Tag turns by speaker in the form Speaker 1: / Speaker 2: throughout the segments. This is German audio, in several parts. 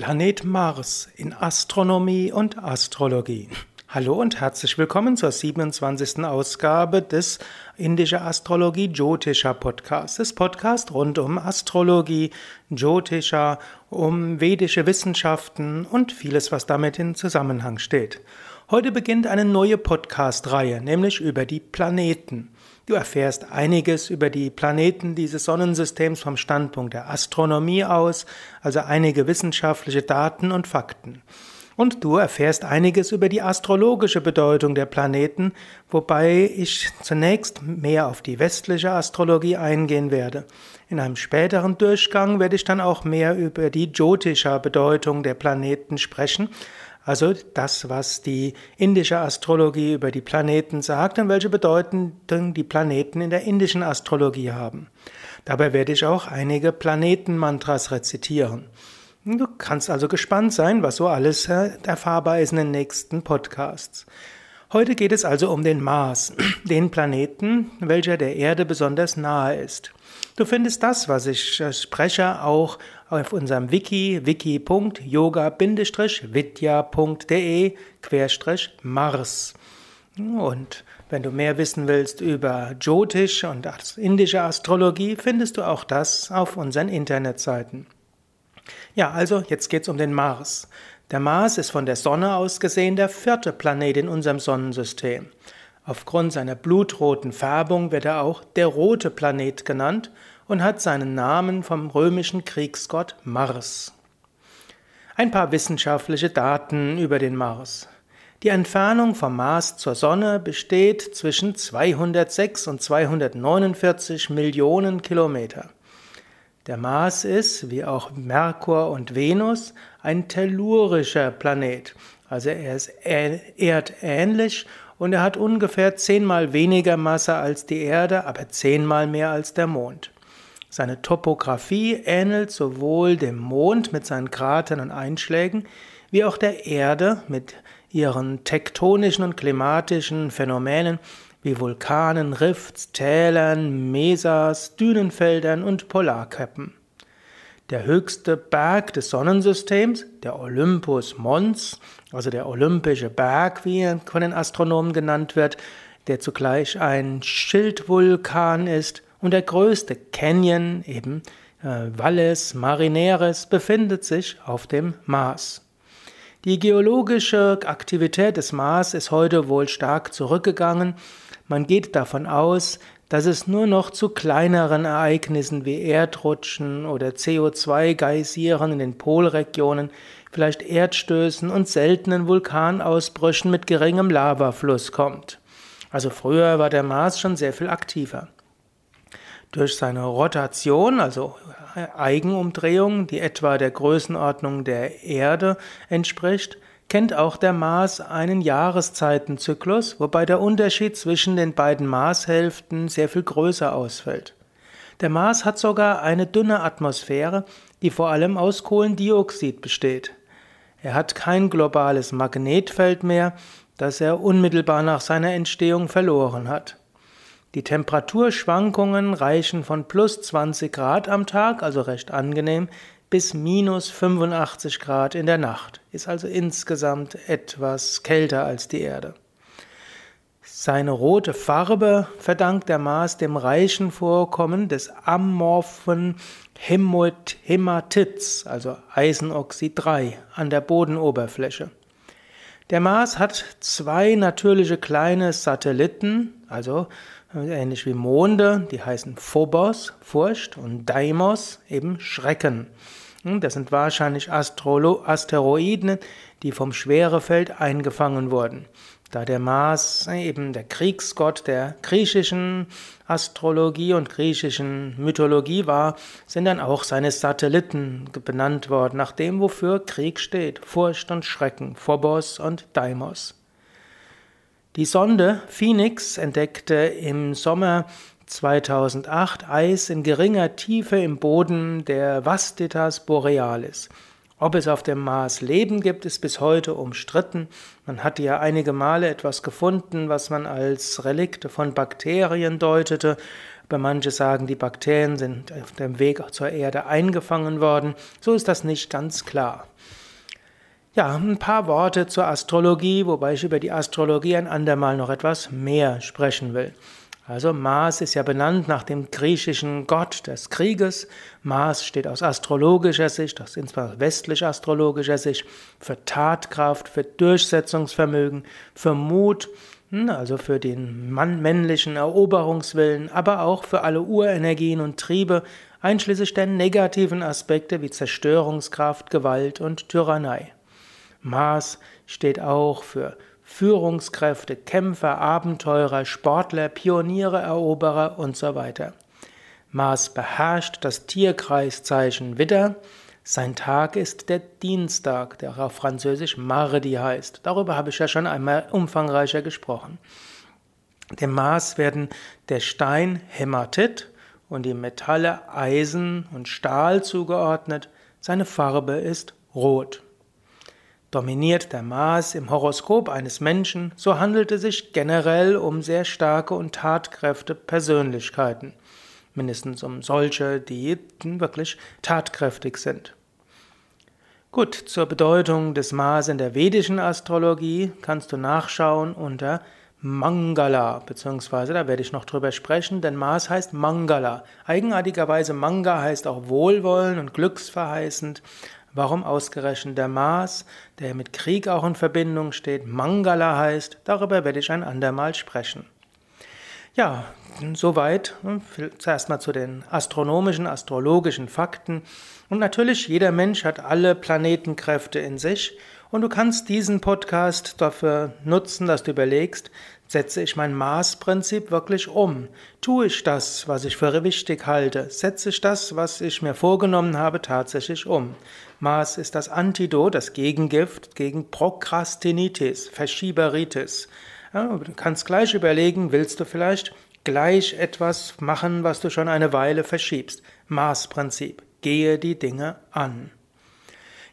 Speaker 1: Planet Mars in Astronomie und Astrologie. Hallo und herzlich willkommen zur 27. Ausgabe des Indische Astrologie Jyotisha Podcasts. Das Podcast rund um Astrologie, Jyotisha, um vedische Wissenschaften und vieles, was damit in Zusammenhang steht. Heute beginnt eine neue Podcast-Reihe, nämlich über die Planeten. Du erfährst einiges über die Planeten dieses Sonnensystems vom Standpunkt der Astronomie aus, also einige wissenschaftliche Daten und Fakten. Und du erfährst einiges über die astrologische Bedeutung der Planeten, wobei ich zunächst mehr auf die westliche Astrologie eingehen werde. In einem späteren Durchgang werde ich dann auch mehr über die Jyotisha Bedeutung der Planeten sprechen, also das, was die indische Astrologie über die Planeten sagt und welche Bedeutung die Planeten in der indischen Astrologie haben. Dabei werde ich auch einige Planetenmantras rezitieren. Du kannst also gespannt sein, was so alles äh, erfahrbar ist in den nächsten Podcasts. Heute geht es also um den Mars, den Planeten, welcher der Erde besonders nahe ist. Du findest das, was ich äh, spreche, auch auf unserem Wiki, wiki.yoga-vidya.de-mars. Und wenn du mehr wissen willst über Jyotish und indische Astrologie, findest du auch das auf unseren Internetseiten. Ja, also jetzt geht's um den Mars. Der Mars ist von der Sonne aus gesehen der vierte Planet in unserem Sonnensystem. Aufgrund seiner blutroten Färbung wird er auch der rote Planet genannt und hat seinen Namen vom römischen Kriegsgott Mars. Ein paar wissenschaftliche Daten über den Mars. Die Entfernung vom Mars zur Sonne besteht zwischen 206 und 249 Millionen Kilometer. Der Mars ist, wie auch Merkur und Venus, ein tellurischer Planet. Also er ist erdähnlich und er hat ungefähr zehnmal weniger Masse als die Erde, aber zehnmal mehr als der Mond. Seine Topographie ähnelt sowohl dem Mond mit seinen Kratern und Einschlägen, wie auch der Erde mit ihren tektonischen und klimatischen Phänomenen wie Vulkanen, Rifts, Tälern, Mesas, Dünenfeldern und Polarkappen. Der höchste Berg des Sonnensystems, der Olympus Mons, also der olympische Berg, wie er von den Astronomen genannt wird, der zugleich ein Schildvulkan ist, und der größte Canyon, eben äh, Valles Marineris, befindet sich auf dem Mars. Die geologische Aktivität des Mars ist heute wohl stark zurückgegangen. Man geht davon aus, dass es nur noch zu kleineren Ereignissen wie Erdrutschen oder CO2-Geysiren in den Polregionen, vielleicht Erdstößen und seltenen Vulkanausbrüchen mit geringem Lavafluss kommt. Also früher war der Mars schon sehr viel aktiver. Durch seine Rotation, also Eigenumdrehung, die etwa der Größenordnung der Erde entspricht, kennt auch der Mars einen Jahreszeitenzyklus, wobei der Unterschied zwischen den beiden Marshälften sehr viel größer ausfällt. Der Mars hat sogar eine dünne Atmosphäre, die vor allem aus Kohlendioxid besteht. Er hat kein globales Magnetfeld mehr, das er unmittelbar nach seiner Entstehung verloren hat. Die Temperaturschwankungen reichen von plus 20 Grad am Tag, also recht angenehm, bis minus 85 Grad in der Nacht. Ist also insgesamt etwas kälter als die Erde. Seine rote Farbe verdankt der Mars dem reichen Vorkommen des amorphen Hämatits, also Eisenoxid 3, an der Bodenoberfläche. Der Mars hat zwei natürliche kleine Satelliten, also ähnlich wie Monde, die heißen Phobos, Furcht, und Deimos, eben Schrecken. Hm, das sind wahrscheinlich Astrolo Asteroiden, die vom Schwerefeld eingefangen wurden. Da der Mars eben der Kriegsgott der griechischen Astrologie und griechischen Mythologie war, sind dann auch seine Satelliten benannt worden, nach dem, wofür Krieg steht, Furcht und Schrecken, Phobos und Deimos. Die Sonde Phoenix entdeckte im Sommer 2008 Eis in geringer Tiefe im Boden der Vastitas Borealis. Ob es auf dem Mars Leben gibt, ist bis heute umstritten. Man hatte ja einige Male etwas gefunden, was man als Relikte von Bakterien deutete. Bei manche sagen, die Bakterien sind auf dem Weg zur Erde eingefangen worden. So ist das nicht ganz klar. Ja, ein paar Worte zur Astrologie, wobei ich über die Astrologie ein andermal noch etwas mehr sprechen will. Also Mars ist ja benannt nach dem griechischen Gott des Krieges. Mars steht aus astrologischer Sicht, aus insbesondere westlich-astrologischer Sicht, für Tatkraft, für Durchsetzungsvermögen, für Mut, hm, also für den männlichen Eroberungswillen, aber auch für alle Urenergien und Triebe, einschließlich der negativen Aspekte wie Zerstörungskraft, Gewalt und Tyrannei. Mars steht auch für Führungskräfte, Kämpfer, Abenteurer, Sportler, Pioniere, Eroberer und so weiter. Mars beherrscht das Tierkreiszeichen Widder. Sein Tag ist der Dienstag, der auf Französisch Mardi heißt. Darüber habe ich ja schon einmal umfangreicher gesprochen. Dem Mars werden der Stein Hämatit und die Metalle Eisen und Stahl zugeordnet. Seine Farbe ist rot. Dominiert der Mars im Horoskop eines Menschen, so handelt es sich generell um sehr starke und tatkräfte Persönlichkeiten. Mindestens um solche, die wirklich tatkräftig sind. Gut, zur Bedeutung des Mars in der vedischen Astrologie kannst du nachschauen unter Mangala, beziehungsweise da werde ich noch drüber sprechen, denn Mars heißt Mangala. Eigenartigerweise Manga heißt auch wohlwollend und glücksverheißend. Warum ausgerechnet der Mars, der mit Krieg auch in Verbindung steht, Mangala heißt, darüber werde ich ein andermal sprechen. Ja, soweit. Zuerst mal zu den astronomischen, astrologischen Fakten. Und natürlich, jeder Mensch hat alle Planetenkräfte in sich. Und du kannst diesen Podcast dafür nutzen, dass du überlegst, Setze ich mein Maßprinzip wirklich um? Tue ich das, was ich für wichtig halte? Setze ich das, was ich mir vorgenommen habe, tatsächlich um? Maß ist das Antidot, das Gegengift gegen Prokrastinitis, Verschieberitis. Ja, du kannst gleich überlegen, willst du vielleicht gleich etwas machen, was du schon eine Weile verschiebst? Maßprinzip. Gehe die Dinge an.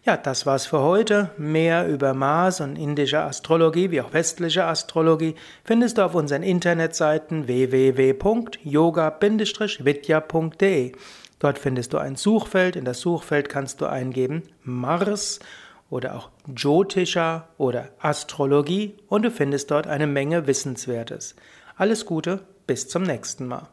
Speaker 1: Ja, das war's für heute. Mehr über Mars und indische Astrologie wie auch westliche Astrologie findest du auf unseren Internetseiten www.yoga-vidya.de. Dort findest du ein Suchfeld. In das Suchfeld kannst du eingeben Mars oder auch Jyotisha oder Astrologie und du findest dort eine Menge Wissenswertes. Alles Gute, bis zum nächsten Mal.